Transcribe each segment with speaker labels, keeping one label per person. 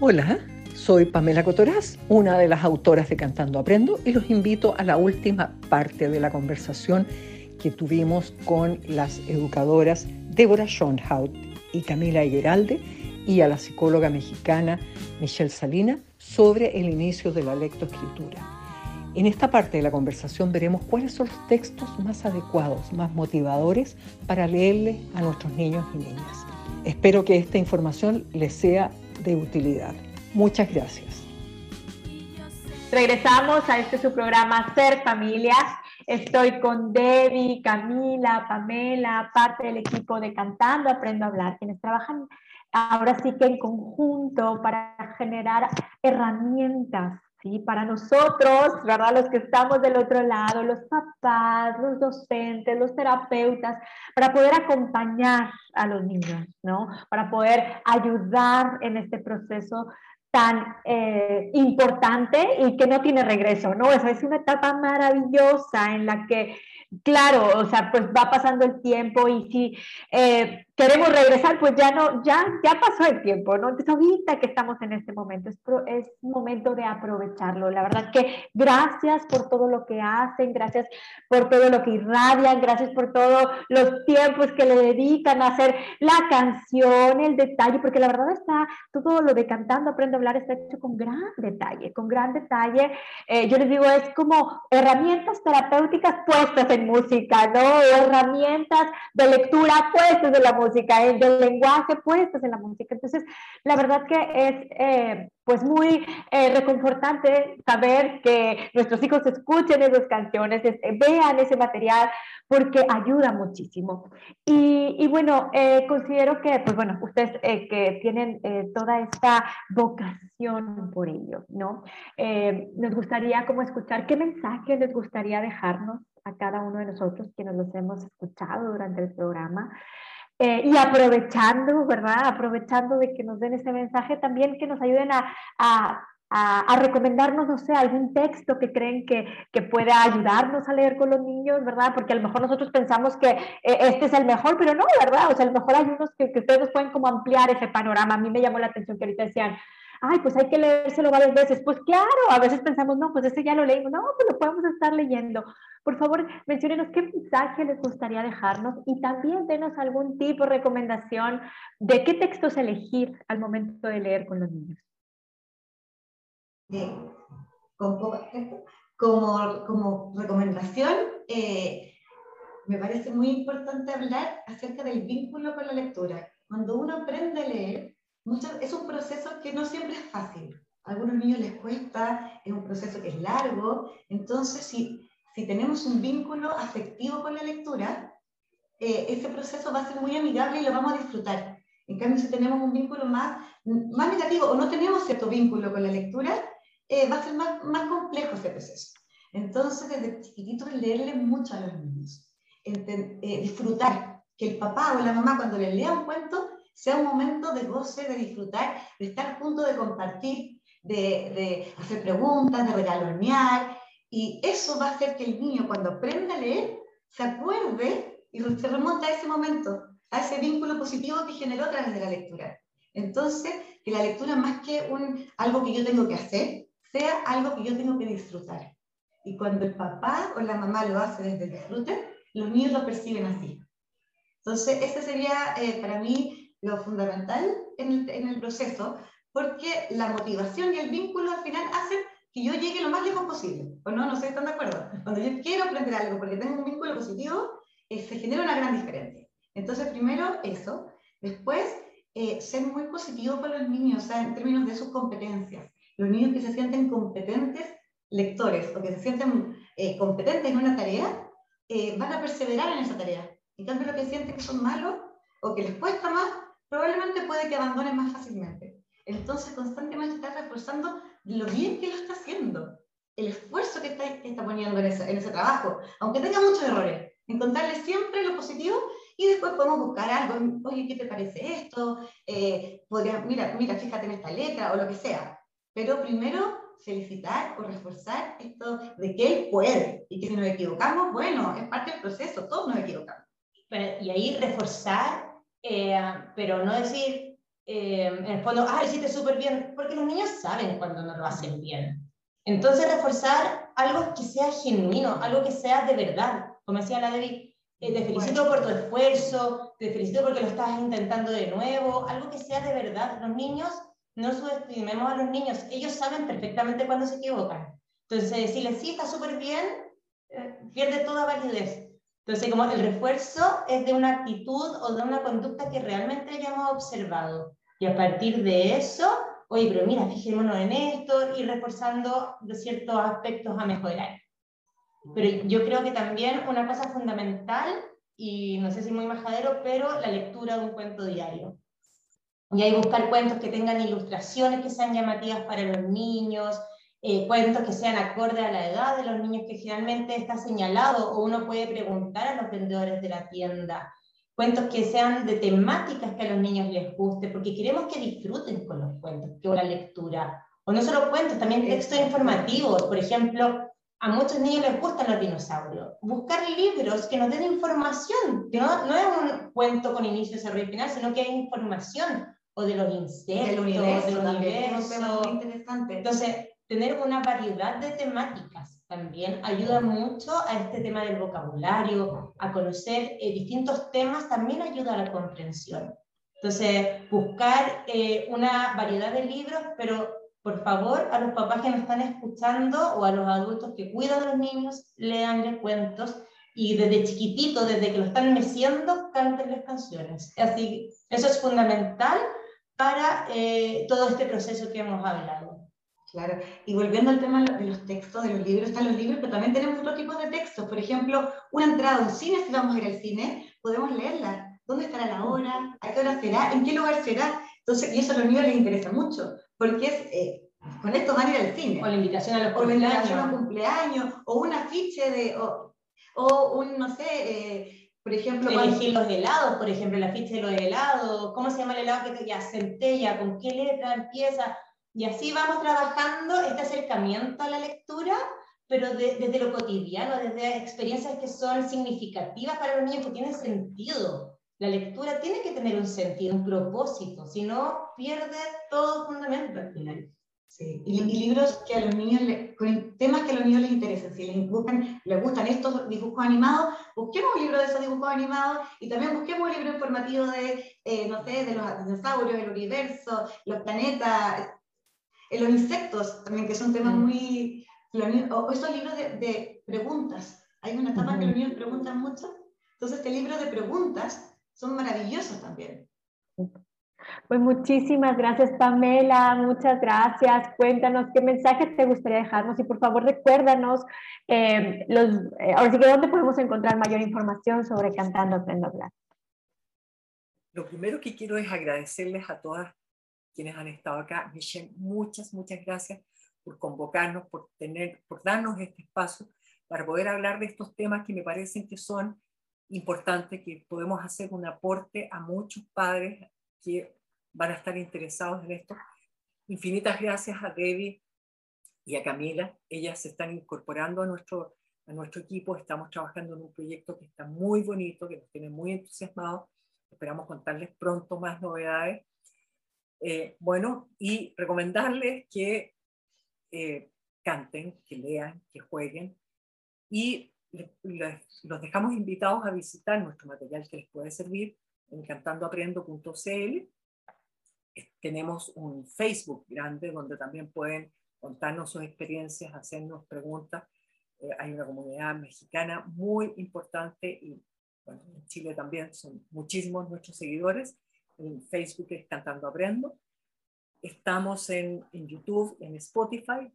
Speaker 1: Hola, soy Pamela Cotoraz, una de las autoras de Cantando Aprendo, y los invito a la última parte de la conversación que tuvimos con las educadoras Débora Schoenhout y Camila Geralde y a la psicóloga mexicana Michelle Salina sobre el inicio de la lectoescritura. En esta parte de la conversación veremos cuáles son los textos más adecuados, más motivadores para leerle a nuestros niños y niñas. Espero que esta información les sea de utilidad. Muchas gracias.
Speaker 2: Regresamos a este su programa Ser Familias. Estoy con Debbie, Camila, Pamela, parte del equipo de Cantando Aprendo a Hablar, quienes trabajan ahora sí que en conjunto para generar herramientas ¿sí? Para nosotros, ¿verdad? Los que estamos del otro lado, los papás, los docentes, los terapeutas, para poder acompañar a los niños, ¿no? Para poder ayudar en este proceso tan eh, importante y que no tiene regreso, ¿no? Esa es una etapa maravillosa en la que claro, o sea, pues va pasando el tiempo y si eh, queremos regresar, pues ya no, ya, ya pasó el tiempo, ¿no? Entonces ahorita que estamos en este momento, es, es momento de aprovecharlo. La verdad que gracias por todo lo que hacen, gracias por todo lo que irradian, gracias por todos los tiempos que le dedican a hacer la canción, el detalle, porque la verdad está, todo lo de cantando, aprendo está hecho con gran detalle, con gran detalle. Eh, yo les digo, es como herramientas terapéuticas puestas en música, ¿no? Herramientas de lectura puestas en la música, de lenguaje puestas en la música. Entonces, la verdad que es eh, pues muy eh, reconfortante saber que nuestros hijos escuchen esas canciones, vean ese material, porque ayuda muchísimo. Y, bueno, eh, considero que, pues bueno, ustedes que tienen toda esta vocación por ello, ¿no? nos gustaría como escuchar qué mensaje les gustaría dejarnos a cada uno de nosotros quienes los hemos escuchado durante el programa. Eh, y aprovechando, ¿verdad? Aprovechando de que nos den ese mensaje, también que nos ayuden a, a, a, recomendarnos, no sé, algún texto que creen que, que, pueda ayudarnos a leer con los niños, ¿verdad? Porque a lo mejor nosotros pensamos que eh, este es el mejor, pero no, ¿verdad? O sea, a lo mejor hay unos que, que ustedes pueden como ampliar ese panorama. A mí me llamó la atención que ahorita decían, ay, pues hay que leérselo varias veces. Pues claro, a veces pensamos, no, pues ese ya lo leímos. No, pues lo podemos estar leyendo. Por favor, menciónenos qué mensaje les gustaría dejarnos y también denos algún tipo de recomendación de qué textos elegir al momento de leer con los niños.
Speaker 3: como, como, recomendación, eh, me parece muy importante hablar acerca del vínculo con la lectura. Cuando uno aprende a leer, es un proceso que no siempre es fácil. A algunos niños les cuesta, es un proceso que es largo. Entonces, si si tenemos un vínculo afectivo con la lectura, eh, ese proceso va a ser muy amigable y lo vamos a disfrutar. En cambio, si tenemos un vínculo más, más negativo o no tenemos cierto vínculo con la lectura, eh, va a ser más, más complejo ese proceso. Entonces, desde chiquititos, leerle mucho a los niños. Eh, disfrutar, que el papá o la mamá cuando les lea un cuento sea un momento de goce, de disfrutar, de estar junto, de compartir, de, de hacer preguntas, de regalonear, y eso va a hacer que el niño cuando aprenda a leer se acuerde y se remonta a ese momento, a ese vínculo positivo que generó a través de la lectura. Entonces, que la lectura más que un, algo que yo tengo que hacer, sea algo que yo tengo que disfrutar. Y cuando el papá o la mamá lo hace desde el disfrute, los niños lo perciben así. Entonces, ese sería eh, para mí lo fundamental en el, en el proceso, porque la motivación y el vínculo al final hacen que yo llegue lo más lejos posible. ¿O no? No sé están de acuerdo. Cuando yo quiero aprender algo porque tengo un vínculo positivo, eh, se genera una gran diferencia. Entonces, primero eso. Después, eh, ser muy positivo para los niños, o sea, en términos de sus competencias. Los niños que se sienten competentes lectores o que se sienten eh, competentes en una tarea, van a perseverar en esa tarea. En cambio, los que sienten que son malos o que les cuesta más, probablemente puede que abandonen más fácilmente. Entonces, constantemente estar reforzando lo bien que lo está haciendo, el esfuerzo que está, está poniendo en ese, en ese, trabajo, aunque tenga muchos errores, encontrarle siempre lo positivo y después podemos buscar algo, oye, ¿qué te parece esto? Eh, podría, mira, mira, fíjate en esta letra o lo que sea. Pero primero felicitar o reforzar esto de que él puede y que si nos equivocamos, bueno, es parte del proceso, todos nos equivocamos.
Speaker 4: y ahí reforzar, eh, pero no decir, eh, en el fondo, ah, lo hiciste súper bien, porque los niños saben cuando no lo hacen bien. Entonces, reforzar algo que sea genuino, algo que sea de verdad. Como decía la Debbie, eh, te felicito por tu esfuerzo, te felicito porque lo estás intentando de nuevo, algo que sea de verdad. Los niños, no subestimemos a los niños, ellos saben perfectamente cuando se equivocan. Entonces, decirles, sí, está súper bien, eh, pierde toda validez. Entonces, como el refuerzo es de una actitud o de una conducta que realmente hayamos observado. Y a partir de eso, oye, pero mira, fijémonos en esto y reforzando ciertos aspectos a mejorar. Pero yo creo que también una cosa fundamental, y no sé si muy majadero, pero la lectura de un cuento diario. Y hay buscar cuentos que tengan ilustraciones que sean llamativas para los niños, eh, cuentos que sean acorde a la edad de los niños, que generalmente está señalado o uno puede preguntar a los vendedores de la tienda. Cuentos que sean de temáticas que a los niños les guste, porque queremos que disfruten con los cuentos, con la lectura. O no solo cuentos, también textos informativos. Por ejemplo, a muchos niños les gustan los dinosaurios. Buscar libros que nos den información, que no, no es un cuento con inicio, desarrollo y final, sino que hay información o de los insectos, del universo, del universo. Muy interesante. Entonces, tener una variedad de temáticas también ayuda mucho a este tema del vocabulario, a conocer eh, distintos temas, también ayuda a la comprensión. Entonces, buscar eh, una variedad de libros, pero por favor, a los papás que nos están escuchando o a los adultos que cuidan a los niños, leanles cuentos y desde chiquitito, desde que lo están meciendo, cántenles canciones. Así, eso es fundamental para eh, todo este proceso que hemos hablado.
Speaker 3: Claro, y volviendo al tema de los textos, de los libros, están los libros, pero también tenemos otro tipo de textos. Por ejemplo, una entrada a un cine, si vamos a ir al cine, podemos leerla. ¿Dónde estará la hora? ¿A qué hora será? ¿En qué lugar será? Entonces, y eso a los niños les interesa mucho, porque es, eh, con esto van a ir al cine.
Speaker 4: O la invitación a los
Speaker 3: cumpleaños. O la invitación a un cumpleaños, o un afiche de, o, o un, no sé, eh, por ejemplo...
Speaker 4: Elegir los helados, por ejemplo, el afiche de los helados, ¿cómo se llama el helado que te ya centella? ¿Con qué letra empieza? Y así vamos trabajando este acercamiento a la lectura, pero desde lo cotidiano, desde experiencias que son significativas para los niños, que tienen sentido. La lectura tiene que tener un sentido, un propósito, si no pierde todo fundamento al final.
Speaker 3: Sí. Y, libros que a los niños, con temas que a los niños les interesan. Si les, buscan, les gustan estos dibujos animados, busquemos un libro de esos dibujos animados y también busquemos un libro informativo de, eh, no sé, de los dinosaurios, el universo, los planetas, los insectos también, que son temas mm. muy... O esos libros de, preguntas. Hay una etapa que los niños preguntan mucho. Entonces, este libro de preguntas son maravillosos también.
Speaker 2: Pues muchísimas gracias, Pamela. Muchas gracias. Cuéntanos qué mensajes te gustaría dejarnos y por favor recuérdanos eh, los, eh, ahora sí que dónde podemos encontrar mayor información sobre Cantando Aprendo a Hablar.
Speaker 1: Lo primero que quiero es agradecerles a todas quienes han estado acá. Michelle, muchas, muchas gracias por convocarnos, por, tener, por darnos este espacio para poder hablar de estos temas que me parecen que son importantes, que podemos hacer un aporte a muchos padres que van a estar interesados en esto. Infinitas gracias a Debbie y a Camila. Ellas se están incorporando a nuestro, a nuestro equipo. Estamos trabajando en un proyecto que está muy bonito, que nos tiene muy entusiasmados. Esperamos contarles pronto más novedades. Eh, bueno, y recomendarles que eh, canten, que lean, que jueguen y los dejamos invitados a visitar nuestro material que les puede servir en cantandoaprendo.cl. Tenemos un Facebook grande donde también pueden contarnos sus experiencias, hacernos preguntas. Eh, hay una comunidad mexicana muy importante y en Chile también son muchísimos nuestros seguidores en Facebook es Cantando Aprendo. Estamos en, en YouTube, en Spotify.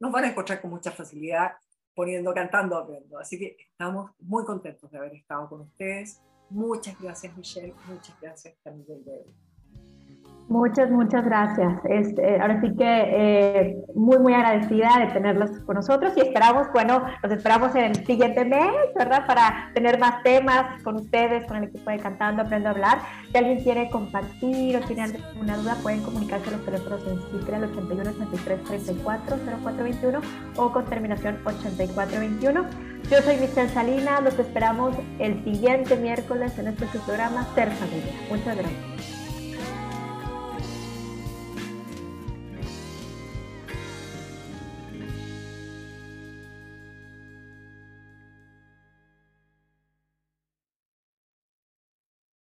Speaker 1: Nos van a encontrar con mucha facilidad poniendo Cantando Aprendo. Así que estamos muy contentos de haber estado con ustedes. Muchas gracias, Michelle. Muchas gracias, Camila
Speaker 2: Muchas, muchas gracias. Este, ahora sí que eh, muy, muy agradecida de tenerlos con nosotros y esperamos, bueno, los esperamos en el siguiente mes, ¿verdad? Para tener más temas con ustedes, con el equipo de Cantando, Aprendo a Hablar. Si alguien quiere compartir o tiene alguna duda, pueden comunicarse a los teléfonos en CICRE al 81 83 34 0421 o con terminación 8421. Yo soy Michelle Salinas, los esperamos el siguiente miércoles en este programa Ser Familia. Muchas gracias.